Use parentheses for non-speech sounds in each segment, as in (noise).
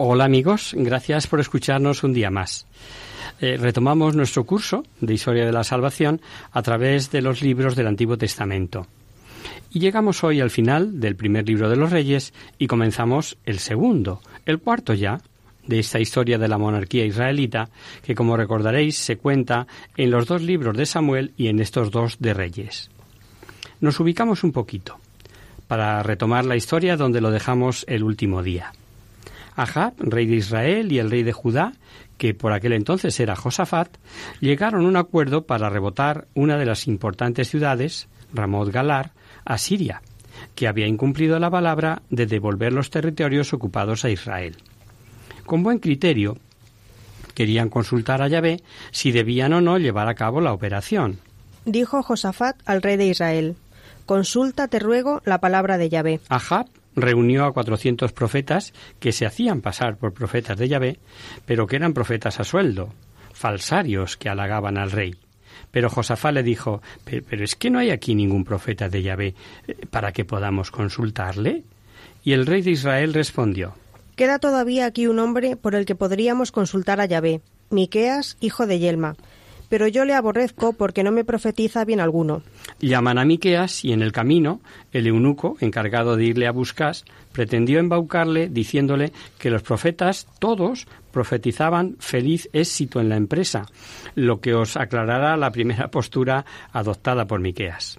Hola amigos, gracias por escucharnos un día más. Eh, retomamos nuestro curso de Historia de la Salvación a través de los libros del Antiguo Testamento. Y llegamos hoy al final del primer libro de los Reyes y comenzamos el segundo, el cuarto ya, de esta historia de la monarquía israelita, que como recordaréis se cuenta en los dos libros de Samuel y en estos dos de Reyes. Nos ubicamos un poquito para retomar la historia donde lo dejamos el último día. Ahab, rey de Israel, y el rey de Judá, que por aquel entonces era Josafat, llegaron a un acuerdo para rebotar una de las importantes ciudades, Ramot Galar, a Siria, que había incumplido la palabra de devolver los territorios ocupados a Israel. Con buen criterio, querían consultar a Yahvé si debían o no llevar a cabo la operación. Dijo Josafat al rey de Israel, Consulta, te ruego, la palabra de Yahvé. Ahab reunió a 400 profetas que se hacían pasar por profetas de Yahvé, pero que eran profetas a sueldo, falsarios que halagaban al rey. Pero Josafat le dijo, "Pe- pero es que no hay aquí ningún profeta de Yahvé eh, para que podamos consultarle. Y el rey de Israel respondió, Queda todavía aquí un hombre por el que podríamos consultar a Yahvé, Miqueas, hijo de Yelma. Pero yo le aborrezco porque no me profetiza bien alguno. Llaman a Miqueas y en el camino el eunuco, encargado de irle a buscar, pretendió embaucarle diciéndole que los profetas todos profetizaban feliz éxito en la empresa, lo que os aclarará la primera postura adoptada por Miqueas.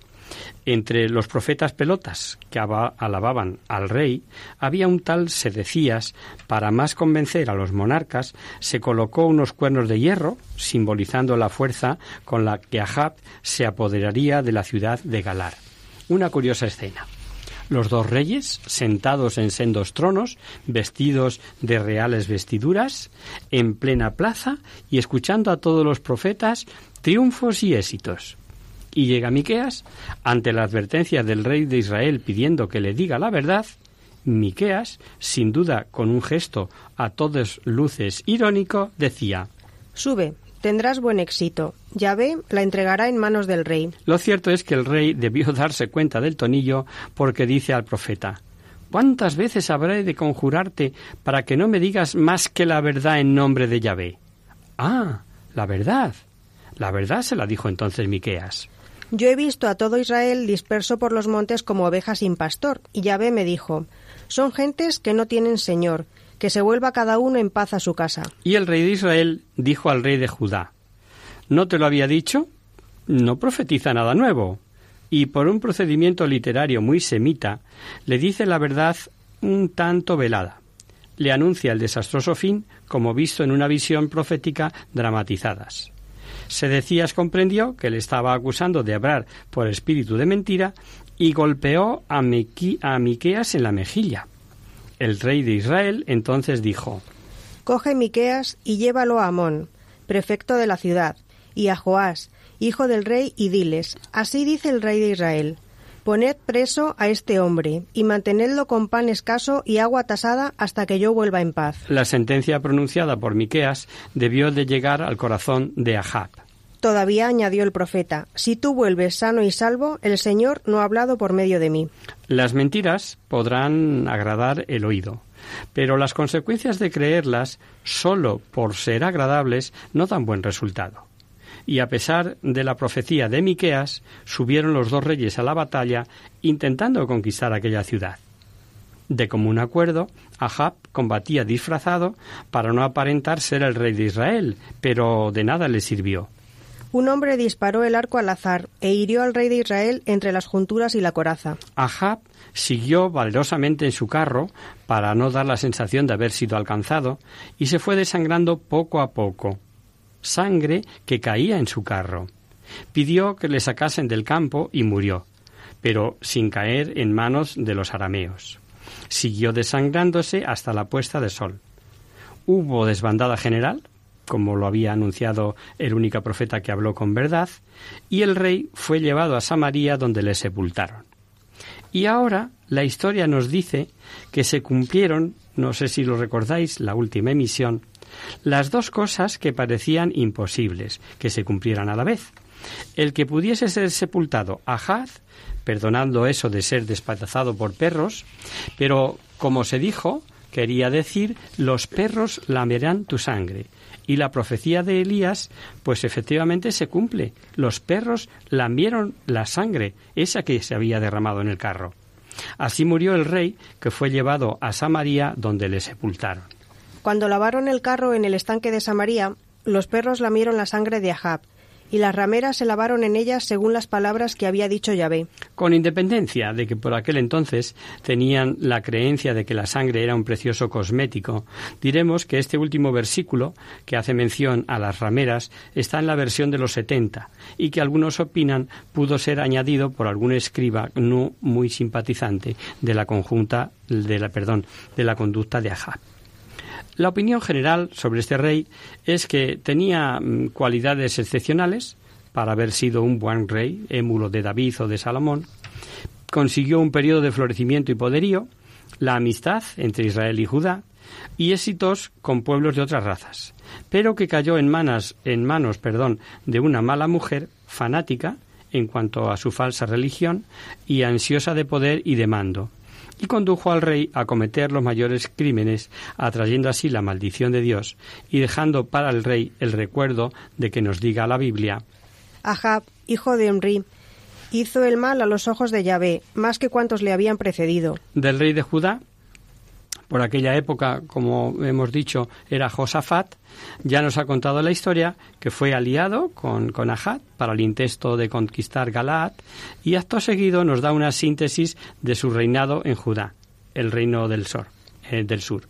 Entre los profetas pelotas que aba- alababan al rey, había un tal Sedecías, para más convencer a los monarcas, se colocó unos cuernos de hierro, simbolizando la fuerza con la que Ahab se apoderaría de la ciudad de Galar. Una curiosa escena. Los dos reyes, sentados en sendos tronos, vestidos de reales vestiduras, en plena plaza y escuchando a todos los profetas triunfos y éxitos. Y llega Miqueas, ante la advertencia del rey de Israel pidiendo que le diga la verdad, Miqueas, sin duda con un gesto a todas luces irónico, decía: Sube, tendrás buen éxito. Yahvé la entregará en manos del rey. Lo cierto es que el rey debió (laughs) darse cuenta del tonillo porque dice al profeta: ¿Cuántas veces habré de conjurarte para que no me digas más que la verdad en nombre de Yahvé? Ah, la verdad. La verdad se la dijo entonces Miqueas. Yo he visto a todo Israel disperso por los montes como ovejas sin pastor, y Yahvé me dijo, son gentes que no tienen señor, que se vuelva cada uno en paz a su casa. Y el rey de Israel dijo al rey de Judá, ¿no te lo había dicho? No profetiza nada nuevo. Y por un procedimiento literario muy semita, le dice la verdad un tanto velada. Le anuncia el desastroso fin como visto en una visión profética dramatizadas. Sedecías comprendió que le estaba acusando de hablar por espíritu de mentira y golpeó a, a Miqueas en la mejilla. El rey de Israel entonces dijo, Coge Miqueas y llévalo a Amón, prefecto de la ciudad, y a Joás, hijo del rey, y diles, así dice el rey de Israel, poned preso a este hombre, y mantenedlo con pan escaso y agua tasada hasta que yo vuelva en paz. La sentencia pronunciada por Miqueas debió de llegar al corazón de Ahab. Todavía añadió el profeta, si tú vuelves sano y salvo, el Señor no ha hablado por medio de mí. Las mentiras podrán agradar el oído, pero las consecuencias de creerlas solo por ser agradables no dan buen resultado. Y a pesar de la profecía de Miqueas, subieron los dos reyes a la batalla intentando conquistar aquella ciudad. De común acuerdo, Ahab combatía disfrazado para no aparentar ser el rey de Israel, pero de nada le sirvió. Un hombre disparó el arco al azar e hirió al rey de Israel entre las junturas y la coraza. Ahab siguió valerosamente en su carro para no dar la sensación de haber sido alcanzado y se fue desangrando poco a poco. Sangre que caía en su carro. Pidió que le sacasen del campo y murió, pero sin caer en manos de los arameos. Siguió desangrándose hasta la puesta de sol. Hubo desbandada general como lo había anunciado el único profeta que habló con verdad, y el rey fue llevado a Samaria donde le sepultaron. Y ahora la historia nos dice que se cumplieron, no sé si lo recordáis, la última emisión, las dos cosas que parecían imposibles que se cumplieran a la vez. El que pudiese ser sepultado Ahaz, perdonando eso de ser despatazado por perros, pero como se dijo, quería decir los perros lamerán tu sangre. Y la profecía de Elías, pues efectivamente se cumple. Los perros lamieron la sangre, esa que se había derramado en el carro. Así murió el rey, que fue llevado a Samaria, donde le sepultaron. Cuando lavaron el carro en el estanque de Samaria, los perros lamieron la sangre de Ahab, y las rameras se lavaron en ellas según las palabras que había dicho Yahvé. Con independencia de que por aquel entonces tenían la creencia de que la sangre era un precioso cosmético, diremos que este último versículo, que hace mención a las rameras, está en la versión de los 70 y que algunos opinan pudo ser añadido por algún escriba no muy simpatizante de la conjunta de la perdón, de la conducta de Ahab. La opinión general sobre este rey es que tenía mm, cualidades excepcionales para haber sido un buen rey, émulo de David o de Salomón. Consiguió un periodo de florecimiento y poderío, la amistad entre Israel y Judá y éxitos con pueblos de otras razas, pero que cayó en manos, en manos perdón, de una mala mujer fanática en cuanto a su falsa religión y ansiosa de poder y de mando, y condujo al rey a cometer los mayores crímenes, atrayendo así la maldición de Dios y dejando para el rey el recuerdo de que nos diga la Biblia. Ahab, hijo de Omri, hizo el mal a los ojos de Yahvé, más que cuantos le habían precedido. Del rey de Judá por aquella época, como hemos dicho, era Josafat, ya nos ha contado la historia que fue aliado con, con para el intento de conquistar Galaad y acto seguido nos da una síntesis de su reinado en Judá, el reino del sur. Eh, del sur.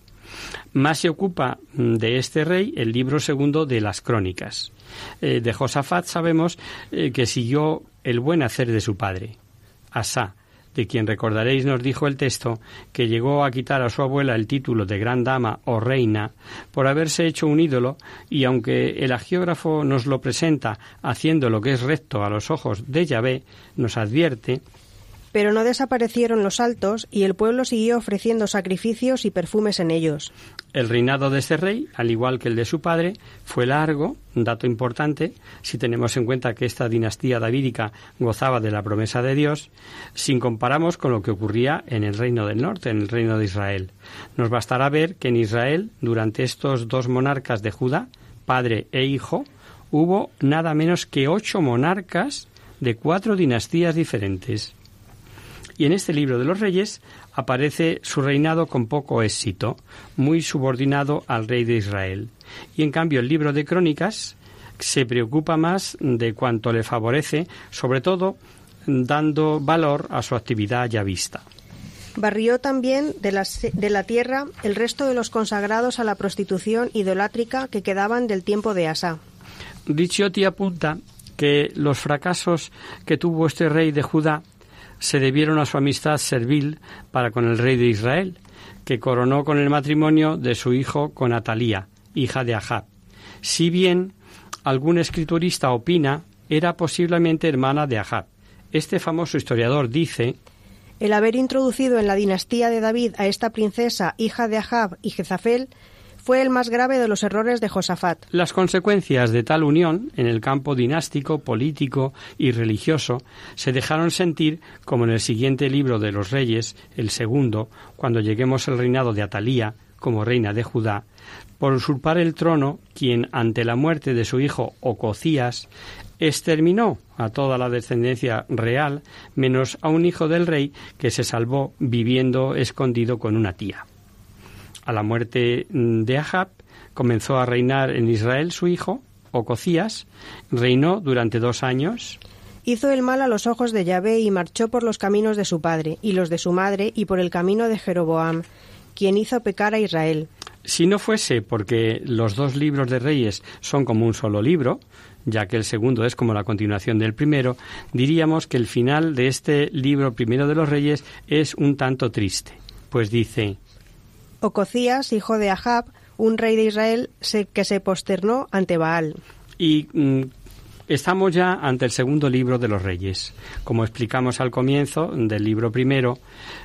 Más se ocupa mm, de este rey el libro segundo de las crónicas. Eh, de Josafat sabemos eh, que siguió el buen hacer de su padre, Asa, de quien recordaréis nos dijo el texto que llegó a quitar a su abuela el título de gran dama o reina por haberse hecho un ídolo y aunque el agiógrafo nos lo presenta haciendo lo que es recto a los ojos de Yahvé, nos advierte pero no desaparecieron los altos y el pueblo siguió ofreciendo sacrificios y perfumes en ellos. El reinado de este rey, al igual que el de su padre, fue largo, un dato importante, si tenemos en cuenta que esta dinastía davídica gozaba de la promesa de Dios, sin comparamos con lo que ocurría en el reino del norte, en el reino de Israel. Nos bastará ver que en Israel, durante estos dos monarcas de Judá, padre e hijo, hubo nada menos que ocho monarcas de cuatro dinastías diferentes y en este libro de los reyes aparece su reinado con poco éxito, muy subordinado al rey de Israel. Y en cambio el libro de crónicas se preocupa más de cuanto le favorece, sobre todo dando valor a su actividad ya vista. Barrió también de la, de la, tierra el resto de los consagrados a la prostitución idolátrica que quedaban del tiempo de Asa. Ricciotti apunta que los fracasos que tuvo este rey de Judá se debieron a su amistad servil para con el rey de Israel, que coronó con el matrimonio de su hijo con Atalía, hija de Ahab. Si bien algún escriturista opina, era posiblemente hermana de Ahab. Este famoso historiador dice el haber introducido en la dinastía de David a esta princesa, hija de Ahab y Jezafel, fue el más grave de los errores de Josafat. Las consecuencias de tal unión en el campo dinástico, político y religioso se dejaron sentir como en el siguiente libro de los Reyes, el segundo, cuando lleguemos al reinado de Atalía como reina de Judá, por usurpar el trono, quien ante la muerte de su hijo Ococías exterminó a toda la descendencia real, menos a un hijo del rey que se salvó viviendo escondido con una tía. A la muerte de Ahab comenzó a reinar en Israel su hijo, Ococías, reinó durante dos años. Hizo el mal a los ojos de Yahvé y marchó por los caminos de su padre y los de su madre y por el camino de Jeroboam, quien hizo pecar a Israel. Si no fuese porque los dos libros de Reyes son como un solo libro, ya que el segundo es como la continuación del primero, diríamos que el final de este libro primero de los Reyes es un tanto triste, pues dice Ococías, hijo de Ahab, un rey de Israel que se posternó ante Baal. Y mm, estamos ya ante el segundo libro de los reyes. Como explicamos al comienzo del libro primero,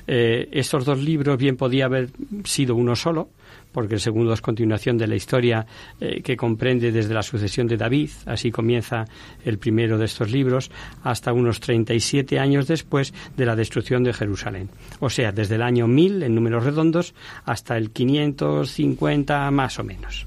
eh, estos dos libros bien podía haber sido uno solo, porque el segundo es continuación de la historia eh, que comprende desde la sucesión de David, así comienza el primero de estos libros, hasta unos 37 años después de la destrucción de Jerusalén. O sea, desde el año 1000 en números redondos hasta el 550 más o menos.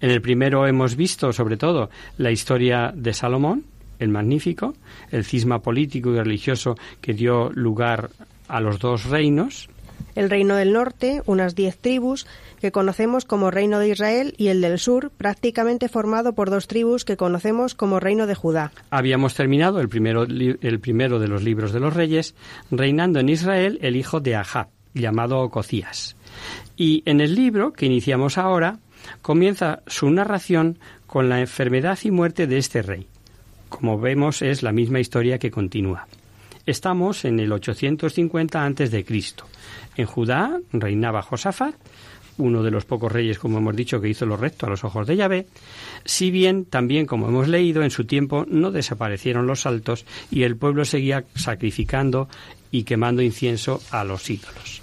En el primero hemos visto, sobre todo, la historia de Salomón, el Magnífico, el cisma político y religioso que dio lugar a los dos reinos. El reino del norte, unas diez tribus, que conocemos como Reino de Israel, y el del sur, prácticamente formado por dos tribus que conocemos como Reino de Judá. Habíamos terminado el primero, el primero de los libros de los reyes, reinando en Israel el hijo de Ahab, llamado Ococías. Y en el libro que iniciamos ahora, comienza su narración con la enfermedad y muerte de este rey. Como vemos, es la misma historia que continúa. Estamos en el 850 a.C. En Judá reinaba Josafat, uno de los pocos reyes, como hemos dicho, que hizo lo recto a los ojos de Yahvé, si bien también, como hemos leído, en su tiempo no desaparecieron los altos y el pueblo seguía sacrificando y quemando incienso a los ídolos.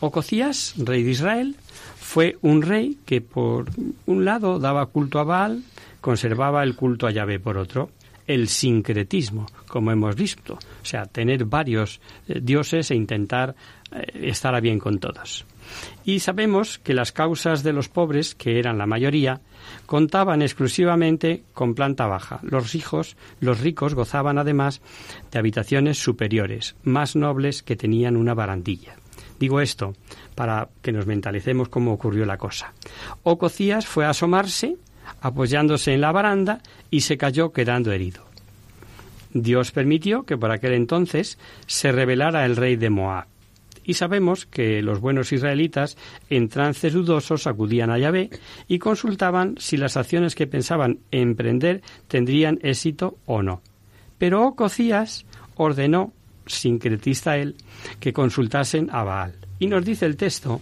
Ococías, rey de Israel, fue un rey que por un lado daba culto a Baal, conservaba el culto a Yahvé por otro, el sincretismo, como hemos visto, o sea, tener varios eh, dioses e intentar eh, estar a bien con todos. Y sabemos que las causas de los pobres, que eran la mayoría, contaban exclusivamente con planta baja. Los hijos, los ricos gozaban además de habitaciones superiores, más nobles que tenían una barandilla. Digo esto para que nos mentalicemos cómo ocurrió la cosa. Ococías fue a asomarse, apoyándose en la baranda, y se cayó quedando herido. Dios permitió que por aquel entonces se rebelara el rey de Moab y sabemos que los buenos israelitas en trances dudosos acudían a Yahvé y consultaban si las acciones que pensaban emprender tendrían éxito o no. Pero Ococías ordenó, sincretista él, que consultasen a Baal. Y nos dice el texto.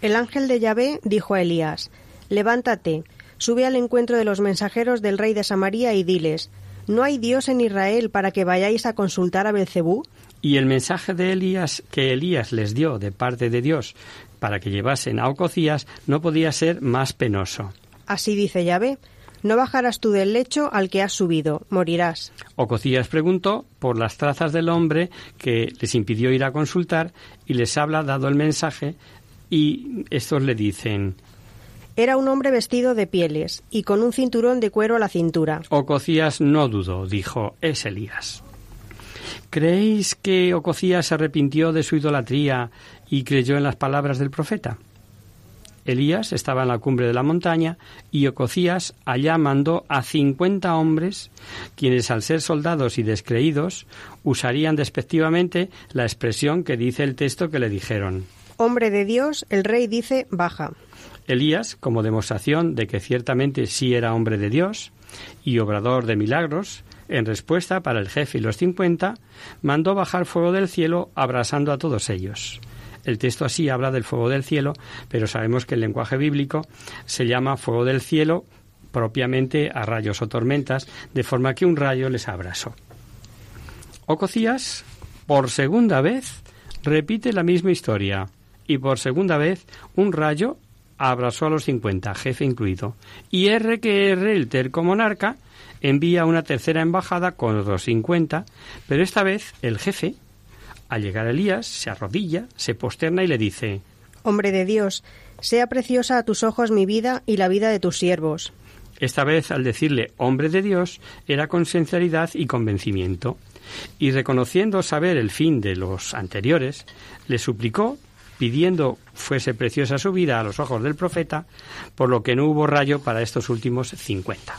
El ángel de Yahvé dijo a Elías, Levántate, sube al encuentro de los mensajeros del rey de Samaria y diles, ¿No hay Dios en Israel para que vayáis a consultar a Belcebú? Y el mensaje de Elías que Elías les dio de parte de Dios para que llevasen a Ococías no podía ser más penoso. Así dice Yahvé, no bajarás tú del lecho al que has subido, morirás. Ococías preguntó por las trazas del hombre que les impidió ir a consultar y les habla dado el mensaje y estos le dicen era un hombre vestido de pieles y con un cinturón de cuero a la cintura. Ococías no dudó, dijo, es Elías. ¿Creéis que Ococías se arrepintió de su idolatría y creyó en las palabras del profeta? Elías estaba en la cumbre de la montaña y Ococías allá mandó a cincuenta hombres, quienes al ser soldados y descreídos usarían despectivamente la expresión que dice el texto que le dijeron. Hombre de Dios, el rey dice baja. Elías, como demostración de que ciertamente sí era hombre de Dios y obrador de milagros, en respuesta, para el jefe y los cincuenta, mandó bajar fuego del cielo abrasando a todos ellos. El texto así habla del fuego del cielo, pero sabemos que el lenguaje bíblico se llama fuego del cielo propiamente a rayos o tormentas, de forma que un rayo les abrasó. Ococías, por segunda vez, repite la misma historia, y por segunda vez un rayo abrazó a los 50, jefe incluido. Y R que R, el terco monarca, envía una tercera embajada con otros 50, pero esta vez el jefe, al llegar Elías, se arrodilla, se posterna y le dice Hombre de Dios, sea preciosa a tus ojos mi vida y la vida de tus siervos. Esta vez, al decirle hombre de Dios, era con sinceridad y convencimiento. Y reconociendo saber el fin de los anteriores, le suplicó, pidiendo fuese preciosa su vida a los ojos del profeta, por lo que no hubo rayo para estos últimos cincuenta.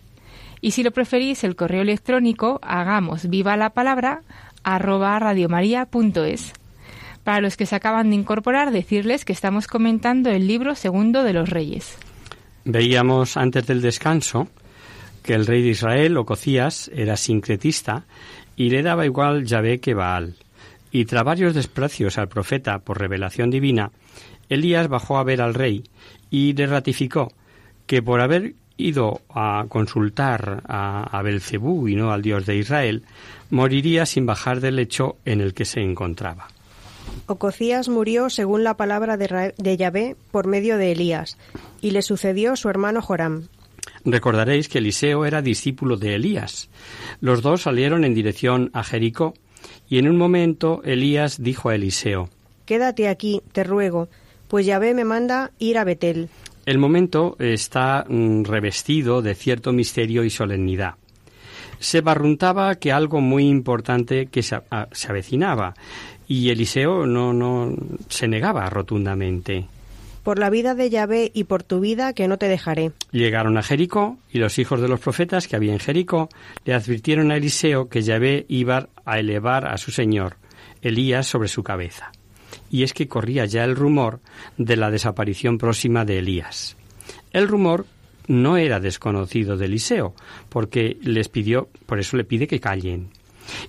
Y si lo preferís, el correo electrónico hagamos viva la palabra arroba radiomaria.es. Para los que se acaban de incorporar, decirles que estamos comentando el libro segundo de los reyes. Veíamos antes del descanso que el rey de Israel, Ococías, era sincretista y le daba igual Yahvé que Baal. Y tras varios desprecios al profeta por revelación divina, Elías bajó a ver al rey y le ratificó que por haber ido a consultar a, a Belcebú y no al Dios de Israel, moriría sin bajar del lecho en el que se encontraba. Ococías murió según la palabra de, de Yahvé por medio de Elías, y le sucedió su hermano Joram. Recordaréis que Eliseo era discípulo de Elías. Los dos salieron en dirección a Jericó, y en un momento Elías dijo a Eliseo, Quédate aquí, te ruego, pues Yahvé me manda ir a Betel. El momento está mm, revestido de cierto misterio y solemnidad. Se barruntaba que algo muy importante que se, a- se avecinaba, y Eliseo no, no se negaba rotundamente. Por la vida de Yahvé y por tu vida que no te dejaré. Llegaron a Jericó y los hijos de los profetas que había en Jericó le advirtieron a Eliseo que Yahvé iba a elevar a su señor, Elías, sobre su cabeza. Y es que corría ya el rumor de la desaparición próxima de Elías. El rumor no era desconocido de Eliseo, porque les pidió, por eso le pide que callen.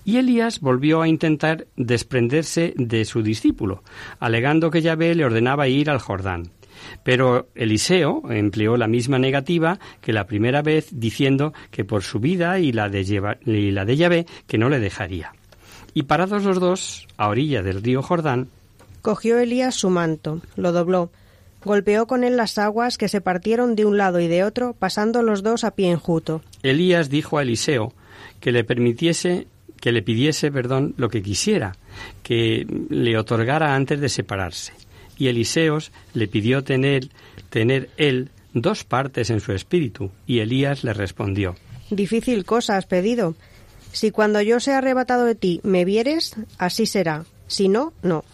Y Elías volvió a intentar desprenderse de su discípulo, alegando que Yahvé le ordenaba ir al Jordán. Pero Eliseo empleó la misma negativa que la primera vez, diciendo que por su vida y la de, de Yahvé que no le dejaría. Y parados los dos, a orilla del río Jordán, Cogió Elías su manto, lo dobló, golpeó con él las aguas que se partieron de un lado y de otro, pasando los dos a pie enjuto. Elías dijo a Eliseo que le permitiese que le pidiese, perdón, lo que quisiera, que le otorgara antes de separarse. Y Eliseos le pidió tener, tener él dos partes en su espíritu, y Elías le respondió, Difícil cosa has pedido. Si cuando yo sea arrebatado de ti me vieres, así será. Si no, no.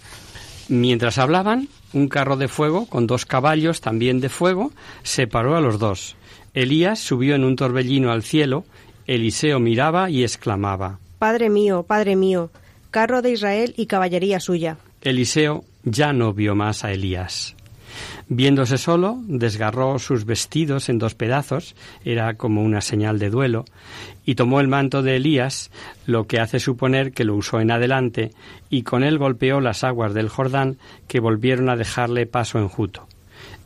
Mientras hablaban, un carro de fuego con dos caballos también de fuego separó a los dos. Elías subió en un torbellino al cielo, Eliseo miraba y exclamaba. Padre mío, Padre mío, carro de Israel y caballería suya. Eliseo ya no vio más a Elías. Viéndose solo, desgarró sus vestidos en dos pedazos, era como una señal de duelo, y tomó el manto de Elías, lo que hace suponer que lo usó en adelante, y con él golpeó las aguas del Jordán, que volvieron a dejarle paso enjuto.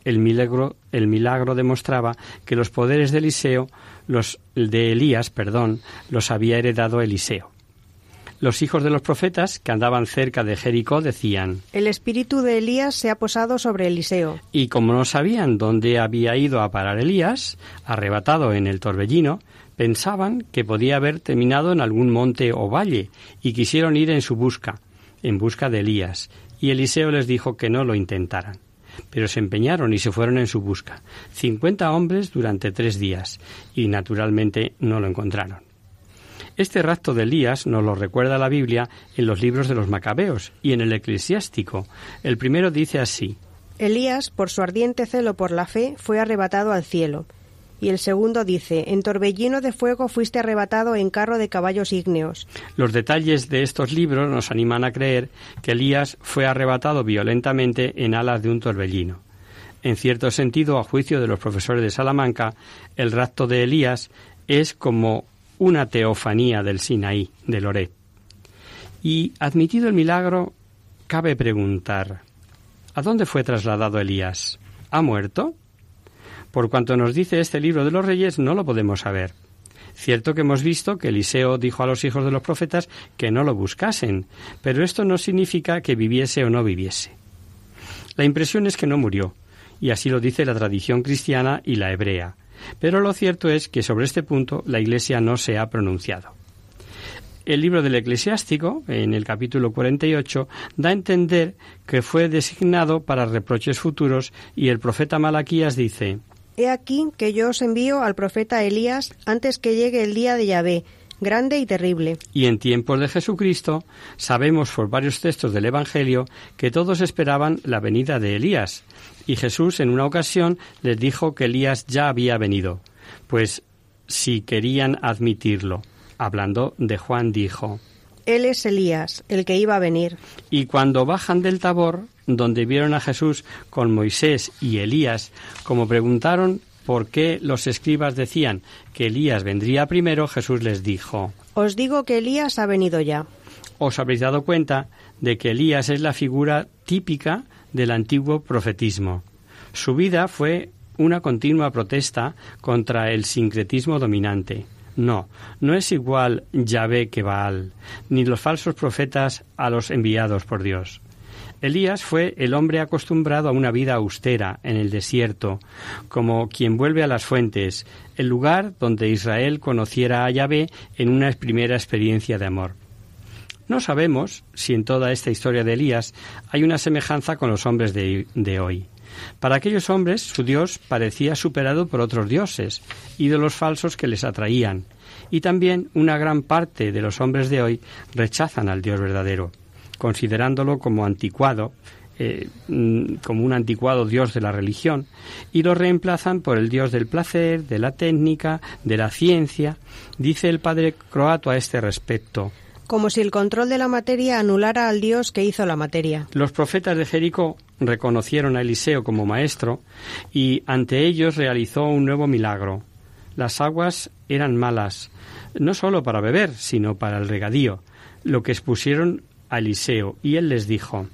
El milagro, el milagro demostraba que los poderes de Eliseo, los de Elías, perdón, los había heredado Eliseo. Los hijos de los profetas que andaban cerca de Jericó decían, El espíritu de Elías se ha posado sobre Eliseo. y como no sabían dónde había ido a parar Elías, arrebatado en el torbellino, pensaban que podía haber terminado en algún monte o valle, y quisieron ir en su busca, en busca de Elías, y Eliseo les dijo que no lo intentaran. Pero se empeñaron y se fueron en su busca, cincuenta hombres durante tres días, y naturalmente no lo encontraron. Este rapto de Elías nos lo recuerda la Biblia en los libros de los Macabeos y en el Eclesiástico. El primero dice así: Elías, por su ardiente celo por la fe, fue arrebatado al cielo. Y el segundo dice, En torbellino de fuego fuiste arrebatado en carro de caballos ígneos. Los detalles de estos libros nos animan a creer que Elías fue arrebatado violentamente en alas de un torbellino. En cierto sentido, a juicio de los profesores de Salamanca, el rapto de Elías es como una teofanía del Sinaí, de Loret. Y admitido el milagro, cabe preguntar, ¿a dónde fue trasladado Elías? ¿Ha muerto? Por cuanto nos dice este libro de los reyes, no lo podemos saber. Cierto que hemos visto que Eliseo dijo a los hijos de los profetas que no lo buscasen, pero esto no significa que viviese o no viviese. La impresión es que no murió, y así lo dice la tradición cristiana y la hebrea, pero lo cierto es que sobre este punto la Iglesia no se ha pronunciado. El libro del Eclesiástico, en el capítulo 48, da a entender que fue designado para reproches futuros y el profeta Malaquías dice, He aquí que yo os envío al profeta Elías antes que llegue el día de Yahvé, grande y terrible. Y en tiempos de Jesucristo sabemos por varios textos del Evangelio que todos esperaban la venida de Elías, y Jesús en una ocasión les dijo que Elías ya había venido, pues si querían admitirlo. Hablando de Juan dijo, Él es Elías, el que iba a venir. Y cuando bajan del Tabor, donde vieron a Jesús con Moisés y Elías, como preguntaron por qué los escribas decían que Elías vendría primero, Jesús les dijo, Os digo que Elías ha venido ya. Os habréis dado cuenta de que Elías es la figura típica del antiguo profetismo. Su vida fue una continua protesta contra el sincretismo dominante. No, no es igual Yahvé que Baal, ni los falsos profetas a los enviados por Dios. Elías fue el hombre acostumbrado a una vida austera en el desierto, como quien vuelve a las fuentes, el lugar donde Israel conociera a Yahvé en una primera experiencia de amor. No sabemos si en toda esta historia de Elías hay una semejanza con los hombres de, hoy. Para aquellos hombres su Dios parecía superado por otros dioses, ídolos falsos que les atraían, y también una gran parte de los hombres de hoy rechazan al Dios verdadero, considerándolo como anticuado, eh, mm, como un anticuado dios de la religión, y lo reemplazan por el dios del placer, de la técnica, de la ciencia. Dice el padre croato a este respecto. Como si el control de la materia anulara al Dios que hizo la materia. Los profetas de Jericó reconocieron a Eliseo como maestro y ante ellos realizó un nuevo milagro. Las aguas eran malas, no sólo para beber, sino para el regadío, lo que expusieron a Eliseo, y él les dijo,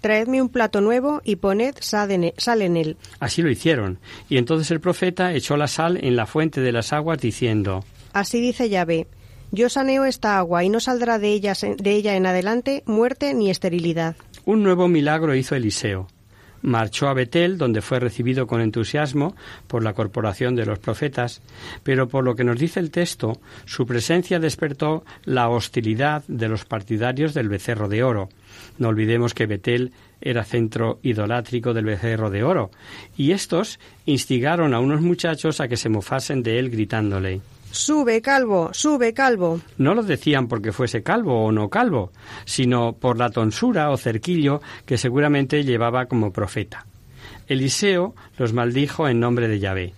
Traedme un plato nuevo y poned sal en, sal en él. Así lo hicieron, y entonces el profeta echó la sal en la fuente de las aguas, diciendo, Así dice Yahvé, yo saneo esta agua y no saldrá de ella, de ella en adelante muerte ni esterilidad. Un nuevo milagro hizo Eliseo. Marchó a Betel, donde fue recibido con entusiasmo por la corporación de los profetas, pero por lo que nos dice el texto, su presencia despertó la hostilidad de los partidarios del becerro de oro. No olvidemos que Betel era centro idolátrico del becerro de oro, y estos instigaron a unos muchachos a que se mofasen de él gritándole Sube, calvo, sube, calvo. No lo decían porque fuese calvo o no calvo, sino por la tonsura o cerquillo que seguramente llevaba como profeta. Eliseo los maldijo en nombre de Yahvé.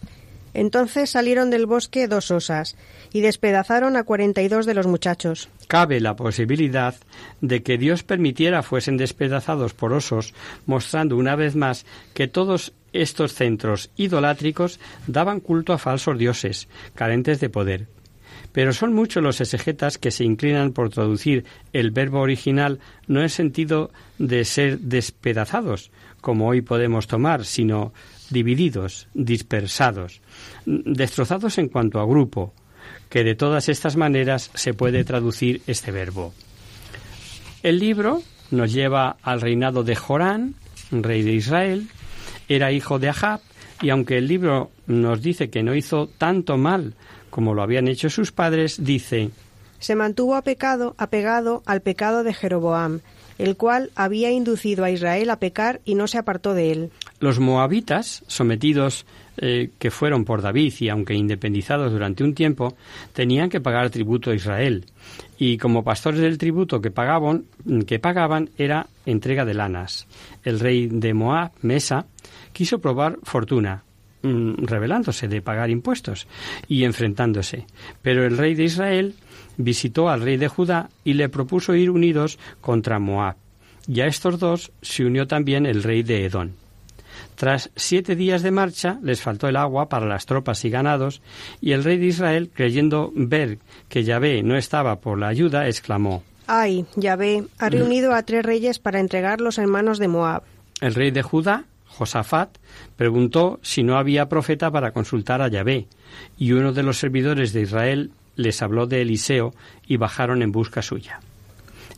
Entonces salieron del bosque dos osas y despedazaron a cuarenta y dos de los muchachos. Cabe la posibilidad de que Dios permitiera fuesen despedazados por osos, mostrando una vez más que todos estos centros idolátricos daban culto a falsos dioses, carentes de poder. Pero son muchos los exegetas que se inclinan por traducir el verbo original no en sentido de ser despedazados, como hoy podemos tomar, sino divididos, dispersados, destrozados en cuanto a grupo, que de todas estas maneras se puede traducir este verbo. El libro nos lleva al reinado de Jorán, rey de Israel, era hijo de Ahab, y aunque el libro nos dice que no hizo tanto mal como lo habían hecho sus padres, dice Se mantuvo a pecado, apegado al pecado de Jeroboam, el cual había inducido a Israel a pecar y no se apartó de él. Los moabitas, sometidos eh, que fueron por David y aunque independizados durante un tiempo, tenían que pagar tributo a Israel. Y como pastores del tributo que pagaban, que pagaban era entrega de lanas. El rey de Moab, Mesa, quiso probar fortuna, mm, rebelándose de pagar impuestos y enfrentándose. Pero el rey de Israel visitó al rey de Judá y le propuso ir unidos contra Moab. Y a estos dos se unió también el rey de Edón. Tras siete días de marcha les faltó el agua para las tropas y ganados, y el rey de Israel, creyendo ver que Yahvé no estaba por la ayuda, exclamó Ay, Yahvé, ha reunido a tres reyes para entregarlos en manos de Moab. El rey de Judá, Josafat, preguntó si no había profeta para consultar a Yahvé, y uno de los servidores de Israel les habló de Eliseo y bajaron en busca suya.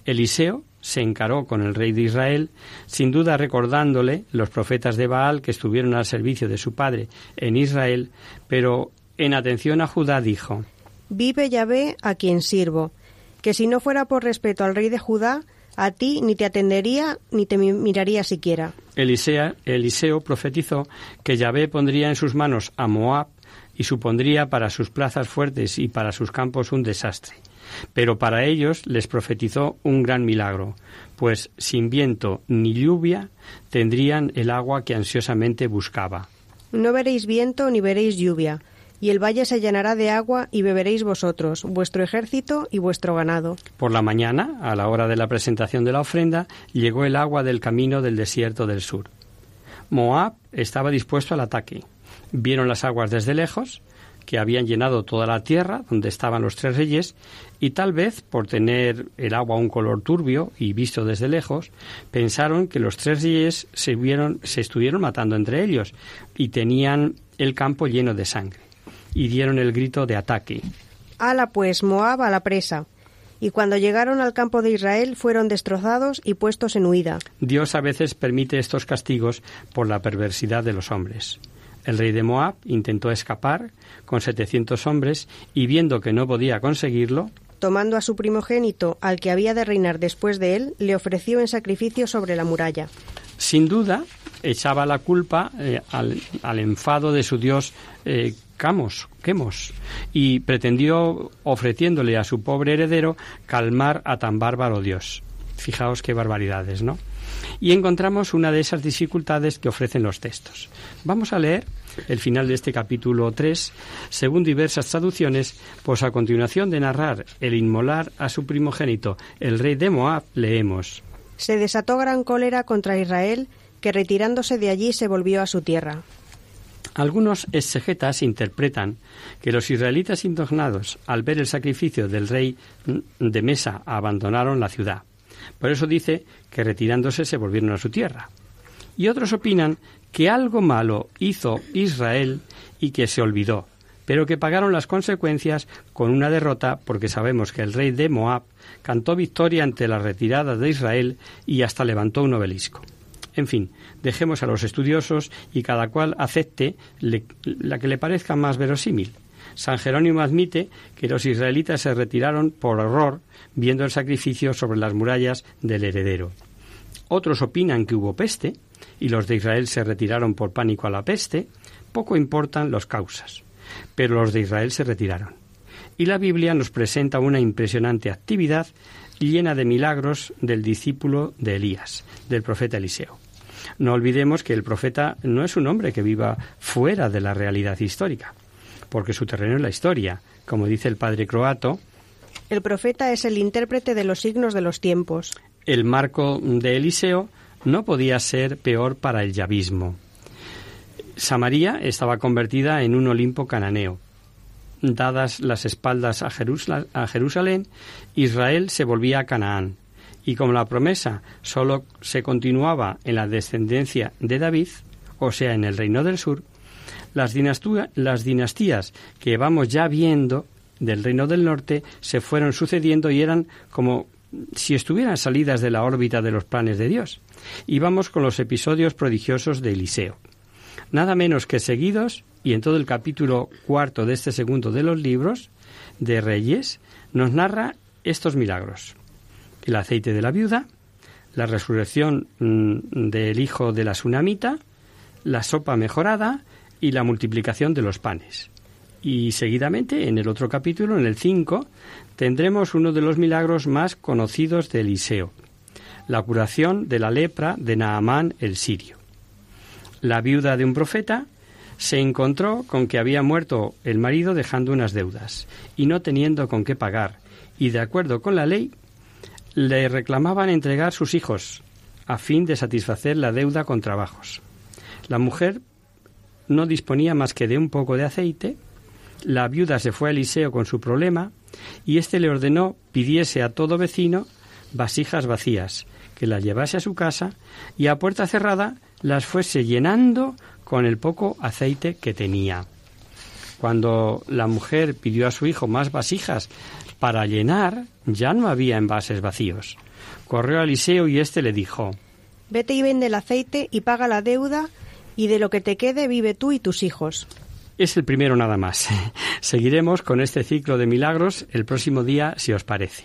Eliseo se encaró con el rey de Israel, sin duda recordándole los profetas de Baal que estuvieron al servicio de su padre en Israel, pero en atención a Judá dijo Vive Yahvé a quien sirvo, que si no fuera por respeto al rey de Judá, a ti ni te atendería ni te miraría siquiera. Elisea, Eliseo profetizó que Yahvé pondría en sus manos a Moab y supondría para sus plazas fuertes y para sus campos un desastre. Pero para ellos les profetizó un gran milagro, pues sin viento ni lluvia tendrían el agua que ansiosamente buscaba. No veréis viento ni veréis lluvia, y el valle se llenará de agua y beberéis vosotros, vuestro ejército y vuestro ganado. Por la mañana, a la hora de la presentación de la ofrenda, llegó el agua del camino del desierto del sur. Moab estaba dispuesto al ataque. Vieron las aguas desde lejos, que habían llenado toda la tierra donde estaban los tres reyes, y tal vez por tener el agua un color turbio y visto desde lejos, pensaron que los tres reyes se, se estuvieron matando entre ellos y tenían el campo lleno de sangre, y dieron el grito de ataque. Ala pues Moab a la presa. Y cuando llegaron al campo de Israel fueron destrozados y puestos en huida. Dios a veces permite estos castigos por la perversidad de los hombres. El rey de Moab intentó escapar con setecientos hombres y viendo que no podía conseguirlo, tomando a su primogénito, al que había de reinar después de él, le ofreció en sacrificio sobre la muralla. Sin duda, echaba la culpa eh, al, enfado de su dios eh, Camos, Quemos, y pretendió, ofreciéndole a su pobre heredero, calmar a tan bárbaro dios. Fijaos qué barbaridades, ¿no? Y encontramos una de esas dificultades que ofrecen los textos. Vamos a leer el final de este capítulo 3, según diversas traducciones, pues a continuación de narrar el inmolar a su primogénito, el rey de Moab, leemos. Se desató gran cólera contra Israel, que retirándose de allí se volvió a su tierra. Algunos exegetas interpretan que los israelitas indignados, al ver el sacrificio del rey de Mesa, abandonaron la ciudad. Por eso dice que retirándose se volvieron a su tierra. Y otros opinan que algo malo hizo Israel y que se olvidó, pero que pagaron las consecuencias con una derrota porque sabemos que el rey de Moab cantó victoria ante la retirada de Israel y hasta levantó un obelisco. En fin, dejemos a los estudiosos y cada cual acepte la que le parezca más verosímil. San Jerónimo admite que los israelitas se retiraron por horror viendo el sacrificio sobre las murallas del heredero. Otros opinan que hubo peste y los de Israel se retiraron por pánico a la peste. Poco importan las causas, pero los de Israel se retiraron. Y la Biblia nos presenta una impresionante actividad llena de milagros del discípulo de Elías, del profeta Eliseo. No olvidemos que el profeta no es un hombre que viva fuera de la realidad histórica, porque su terreno es la historia. Como dice el padre croato, el profeta es el intérprete de los signos de los tiempos. El marco de Eliseo no podía ser peor para el yavismo. Samaria estaba convertida en un Olimpo cananeo. Dadas las espaldas a, Jerusalén, Israel se volvía a Canaán. Y como la promesa sólo se continuaba en la descendencia de David, o sea, en el reino del sur, las, las dinastías que vamos ya viendo del reino del norte se fueron sucediendo y eran como si estuvieran salidas de la órbita de los planes de Dios. Y vamos con los episodios prodigiosos de Eliseo. Nada menos que seguidos, y en todo el capítulo cuarto de este segundo de los libros de Reyes, nos narra estos milagros. El aceite de la viuda, la resurrección mm, del hijo de la tsunamita, la sopa mejorada y la multiplicación de los panes. Y seguidamente, en el otro capítulo, en el 5, tendremos uno de los milagros más conocidos de Eliseo, la curación de la lepra de Naamán el sirio. La viuda de un profeta se encontró con que había muerto el marido dejando unas deudas y no teniendo con qué pagar, y de acuerdo con la ley, le reclamaban entregar sus hijos a fin de satisfacer la deuda con trabajos. La mujer no disponía más que de un poco de aceite la viuda se fue a Eliseo con su problema y éste le ordenó pidiese a todo vecino vasijas vacías, que las llevase a su casa y a puerta cerrada las fuese llenando con el poco aceite que tenía. Cuando la mujer pidió a su hijo más vasijas para llenar, ya no había envases vacíos. Corrió a Eliseo y éste le dijo Vete y vende el aceite y paga la deuda, y de lo que te quede vive tú y tus hijos. Es el primero nada más. (laughs) Seguiremos con este ciclo de milagros el próximo día, si os parece.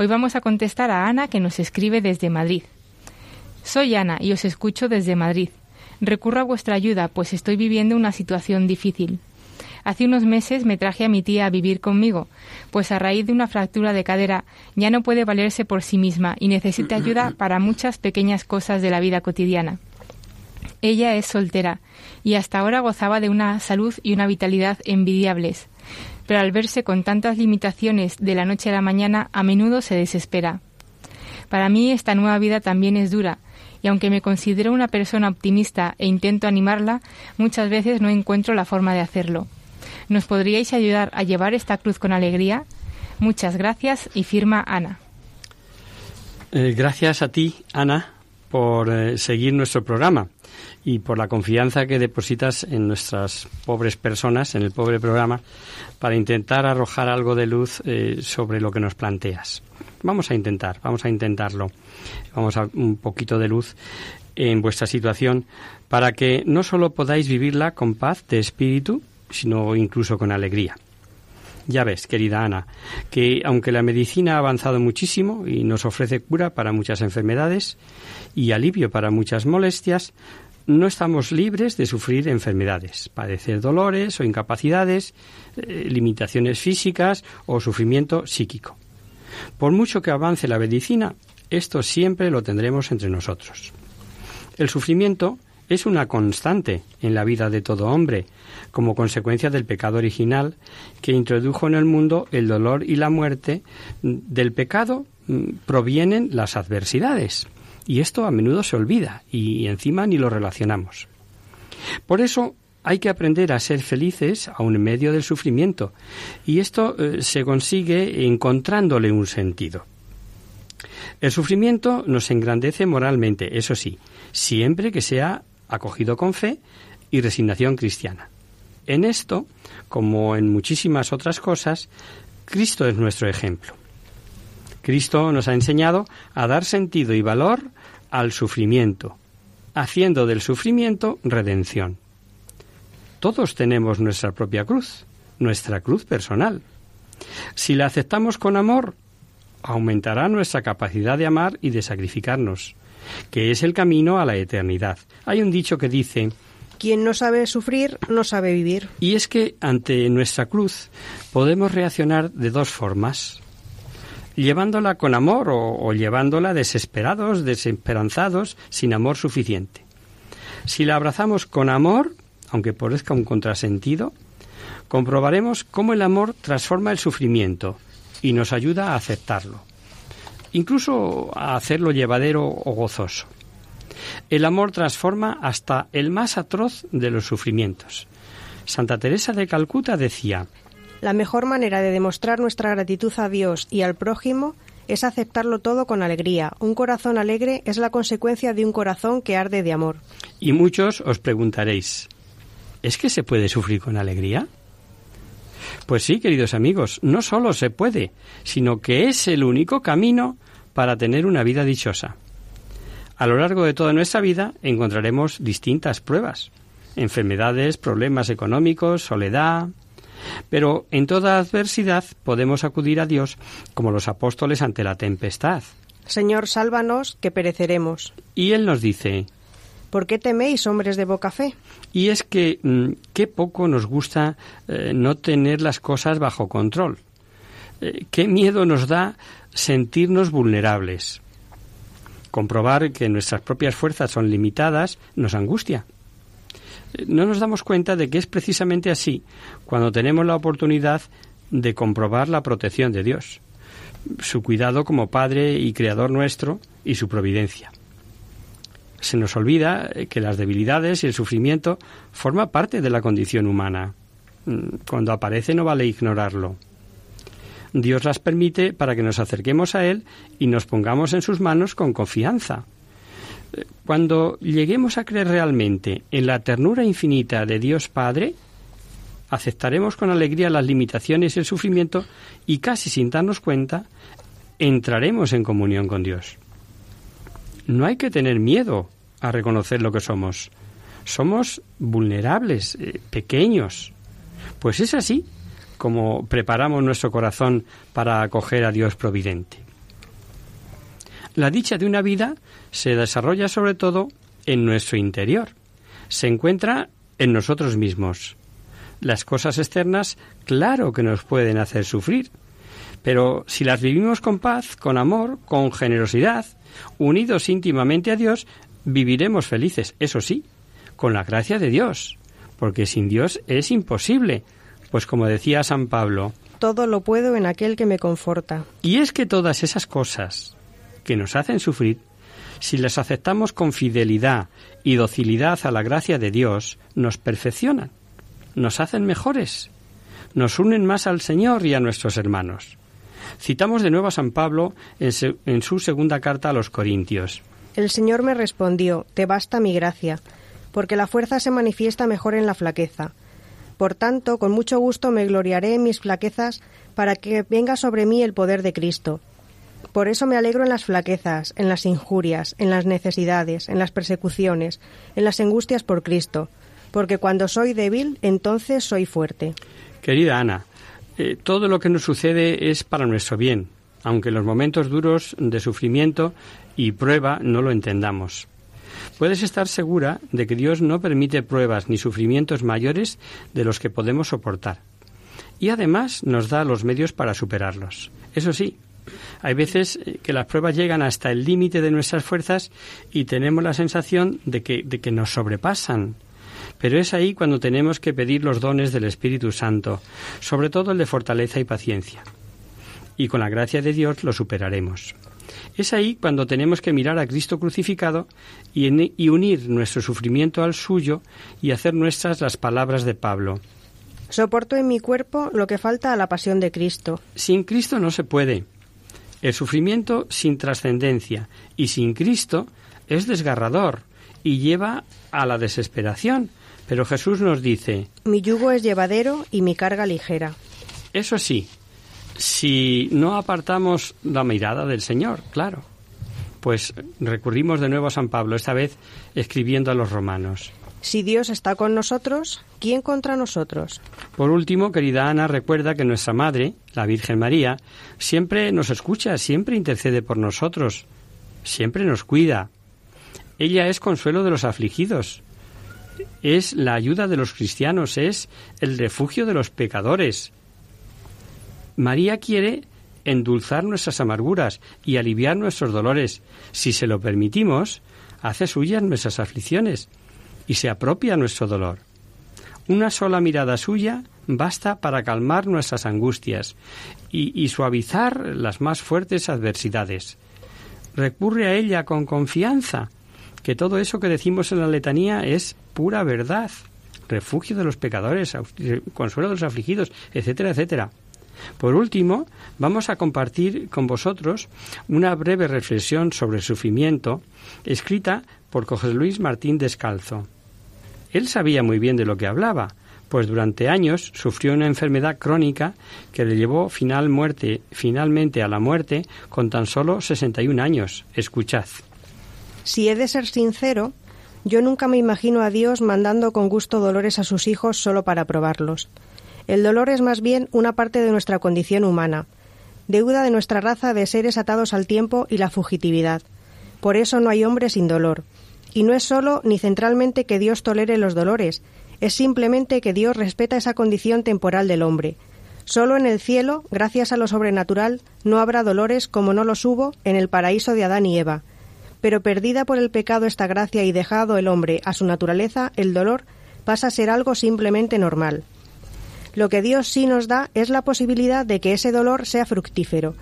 Hoy vamos a contestar a Ana que nos escribe desde Madrid. Soy Ana y os escucho desde Madrid. Recurro a vuestra ayuda, pues estoy viviendo una situación difícil. Hace unos meses me traje a mi tía a vivir conmigo, pues a raíz de una fractura de cadera ya no puede valerse por sí misma y necesita ayuda (clears throat) para muchas pequeñas cosas de la vida cotidiana. Ella es soltera y hasta ahora gozaba de una salud y una vitalidad envidiables, pero al verse con tantas limitaciones de la noche a la mañana a menudo se desespera. Para mí esta nueva vida también es dura, y aunque me considero una persona optimista e intento animarla, muchas veces no encuentro la forma de hacerlo. ¿Nos podríais ayudar a llevar esta cruz con alegría? Muchas gracias y firma Ana. Eh, gracias a ti, Ana, por eh, seguir nuestro programa y por la confianza que depositas en nuestras pobres personas, en el pobre programa, para intentar arrojar algo de luz eh, sobre lo que nos planteas. Vamos a intentar, vamos a intentarlo. Vamos a un poquito de luz en vuestra situación para que no solo podáis vivirla con paz de espíritu, sino incluso con alegría. Ya ves, querida Ana, que aunque la medicina ha avanzado muchísimo y nos ofrece cura para muchas enfermedades y alivio para muchas molestias, no estamos libres de sufrir enfermedades, padecer dolores o incapacidades, eh, limitaciones físicas o sufrimiento psíquico. Por mucho que avance la medicina, esto siempre lo tendremos entre nosotros. El sufrimiento es una constante en la vida de todo hombre, como consecuencia del pecado original que introdujo en el mundo el dolor y la muerte. Del pecado mm, provienen las adversidades. Y esto a menudo se olvida y encima ni lo relacionamos. Por eso hay que aprender a ser felices aun en medio del sufrimiento. Y esto eh, se consigue encontrándole un sentido. El sufrimiento nos engrandece moralmente, eso sí, siempre que sea acogido con fe y resignación cristiana. En esto, como en muchísimas otras cosas, Cristo es nuestro ejemplo. Cristo nos ha enseñado a dar sentido y valor al sufrimiento, haciendo del sufrimiento redención. Todos tenemos nuestra propia cruz, nuestra cruz personal. Si la aceptamos con amor, aumentará nuestra capacidad de amar y de sacrificarnos que es el camino a la eternidad. Hay un dicho que dice quien no sabe sufrir no sabe vivir. Y es que ante nuestra cruz podemos reaccionar de dos formas. Llevándola con amor o, llevándola desesperados, desesperanzados, sin amor suficiente. Si la abrazamos con amor, aunque parezca un contrasentido, comprobaremos cómo el amor transforma el sufrimiento y nos ayuda a aceptarlo incluso a hacerlo llevadero o gozoso. El amor transforma hasta el más atroz de los sufrimientos. Santa Teresa de Calcuta decía, La mejor manera de demostrar nuestra gratitud a Dios y al prójimo es aceptarlo todo con alegría. Un corazón alegre es la consecuencia de un corazón que arde de amor. Y muchos os preguntaréis, ¿es que se puede sufrir con alegría? Pues sí, queridos amigos, no solo se puede, sino que es el único camino para tener una vida dichosa. A lo largo de toda nuestra vida encontraremos distintas pruebas, enfermedades, problemas económicos, soledad, pero en toda adversidad podemos acudir a Dios como los apóstoles ante la tempestad. Señor, sálvanos, que pereceremos. Y Él nos dice, ¿Por qué teméis, hombres de boca fe? Y es que mm, qué poco nos gusta eh, no tener las cosas bajo control. Eh, qué miedo nos da sentirnos vulnerables. Comprobar que nuestras propias fuerzas son limitadas nos angustia. No nos damos cuenta de que es precisamente así cuando tenemos la oportunidad de comprobar la protección de Dios, su cuidado como Padre y Creador nuestro y su providencia. Se nos olvida eh, que las debilidades y el sufrimiento forman parte de la condición humana. Mm, cuando aparece no vale ignorarlo. Dios las permite para que nos acerquemos a Él y nos pongamos en sus manos con confianza. Cuando lleguemos a creer realmente en la ternura infinita de Dios Padre, aceptaremos con alegría las limitaciones y el sufrimiento y casi sin darnos cuenta, entraremos en comunión con Dios. No hay que tener miedo a reconocer lo que somos. Somos vulnerables, eh, pequeños. Pues es así como preparamos nuestro corazón para acoger a Dios providente. La dicha de una vida se desarrolla sobre todo en nuestro interior. Se encuentra en nosotros mismos. Las cosas externas, claro que nos pueden hacer sufrir, pero si las vivimos con paz, con amor, con generosidad, unidos íntimamente a Dios, viviremos felices, eso sí, con la gracia de Dios, porque sin Dios es imposible, pues como decía San Pablo, todo lo puedo en aquel que me conforta. Y es que todas esas cosas que nos hacen sufrir, si las aceptamos con fidelidad y docilidad a la gracia de Dios, nos perfeccionan, nos hacen mejores, nos unen más al Señor y a nuestros hermanos. Citamos de nuevo a San Pablo en, su segunda carta a los Corintios. El Señor me respondió, Te basta mi gracia, porque la fuerza se manifiesta mejor en la flaqueza. Por tanto, con mucho gusto me gloriaré en mis flaquezas, para que venga sobre mí el poder de Cristo. Por eso me alegro en las flaquezas, en las injurias, en las necesidades, en las persecuciones, en las angustias por Cristo, porque cuando soy débil, entonces soy fuerte. Querida Ana, eh, todo lo que nos sucede es para nuestro bien, aunque en los momentos duros de sufrimiento y prueba no lo entendamos. Puedes estar segura de que Dios no permite pruebas ni sufrimientos mayores de los que podemos soportar. Y además nos da los medios para superarlos. Eso sí, hay veces que las pruebas llegan hasta el límite de nuestras fuerzas y tenemos la sensación de que, de que nos sobrepasan. Pero es ahí cuando tenemos que pedir los dones del Espíritu Santo, sobre todo el de fortaleza y paciencia. Y con la gracia de Dios lo superaremos. Es ahí cuando tenemos que mirar a Cristo crucificado y, y, unir nuestro sufrimiento al suyo y hacer nuestras las palabras de Pablo. Soporto en mi cuerpo lo que falta a la pasión de Cristo. Sin Cristo no se puede. El sufrimiento sin trascendencia y sin Cristo es desgarrador y lleva a la desesperación. Pero Jesús nos dice, Mi yugo es llevadero y mi carga ligera. Eso sí, si no apartamos la mirada del Señor, claro. Pues recurrimos de nuevo a San Pablo, esta vez escribiendo a los romanos. Si Dios está con nosotros, ¿quién contra nosotros? Por último, querida Ana, recuerda que nuestra Madre, la Virgen María, siempre nos escucha, siempre intercede por nosotros, siempre nos cuida. Ella es consuelo de los afligidos, es la ayuda de los cristianos, es el refugio de los pecadores. María quiere endulzar nuestras amarguras y aliviar nuestros dolores. Si se lo permitimos, hace suyas nuestras aflicciones y se apropia nuestro dolor. Una sola mirada suya basta para calmar nuestras angustias y, suavizar las más fuertes adversidades. Recurre a ella con confianza, que todo eso que decimos en la letanía es pura verdad, refugio de los pecadores, consuelo de los afligidos, etcétera, etcétera. Por último, vamos a compartir con vosotros una breve reflexión sobre el sufrimiento escrita por José Luis Martín Descalzo. Él sabía muy bien de lo que hablaba, pues durante años sufrió una enfermedad crónica que le llevó final muerte, finalmente a la muerte con tan solo 61 años. Escuchad. Si he de ser sincero, yo nunca me imagino a Dios mandando con gusto dolores a sus hijos solo para probarlos. El dolor es más bien una parte de nuestra condición humana, deuda de nuestra raza de seres atados al tiempo y la fugitividad. Por eso no hay hombre sin dolor. Y no es solo ni centralmente que Dios tolere los dolores, es simplemente que Dios respeta esa condición temporal del hombre. Solo en el cielo, gracias a lo sobrenatural, no habrá dolores como no los hubo en el paraíso de Adán y Eva. Pero perdida por el pecado esta gracia y dejado el hombre a su naturaleza, el dolor pasa a ser algo simplemente normal. Lo que Dios sí nos da es la posibilidad de que ese dolor sea fructífero.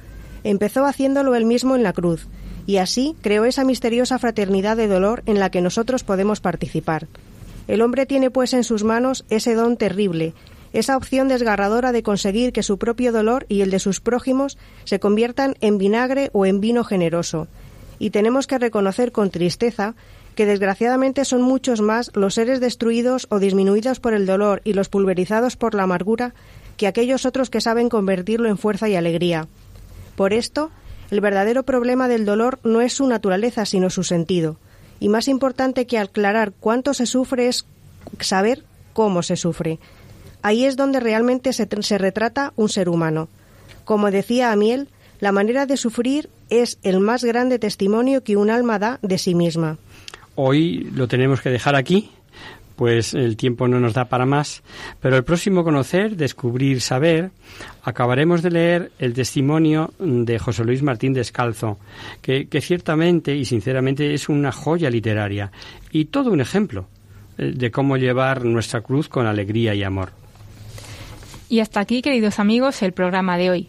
Empezó haciéndolo él mismo en la cruz, y así creó esa misteriosa fraternidad de dolor en la que nosotros podemos participar. El hombre tiene pues en sus manos ese don terrible, esa opción desgarradora de conseguir que su propio dolor y el de sus prójimos se conviertan en vinagre o en vino generoso. Y tenemos que reconocer con tristeza que desgraciadamente son muchos más los seres destruidos o disminuidos por el dolor y los pulverizados por la amargura que aquellos otros que saben convertirlo en fuerza y alegría. Por esto, el verdadero problema del dolor no es su naturaleza, sino su sentido. Y más importante que aclarar cuánto se sufre es saber cómo se sufre. Ahí es donde realmente se, se retrata un ser humano. Como decía Amiel, la manera de sufrir es el más grande testimonio que un alma da de sí misma. Hoy lo tenemos que dejar aquí, pues el tiempo no nos da para más, pero el próximo conocer, descubrir, saber, acabaremos de leer el testimonio de José Luis Martín Descalzo, que, que ciertamente y sinceramente es una joya literaria y todo un ejemplo eh, de cómo llevar nuestra cruz con alegría y amor. Y hasta aquí, queridos amigos, el programa de hoy.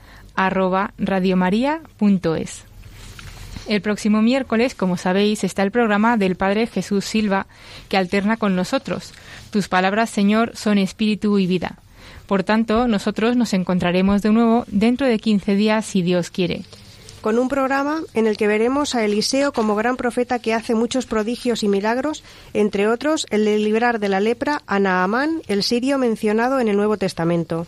radiomaria.es. El próximo miércoles, como sabéis, está el programa del Padre Jesús Silva, que alterna con nosotros. Tus palabras, Señor, son espíritu y vida. Por tanto, nosotros nos encontraremos de nuevo dentro de 15 días, si Dios quiere. Con un programa en el que veremos a Eliseo como gran profeta que hace muchos prodigios y milagros, entre otros el de librar de la lepra a Naamán, el sirio mencionado en el Nuevo Testamento.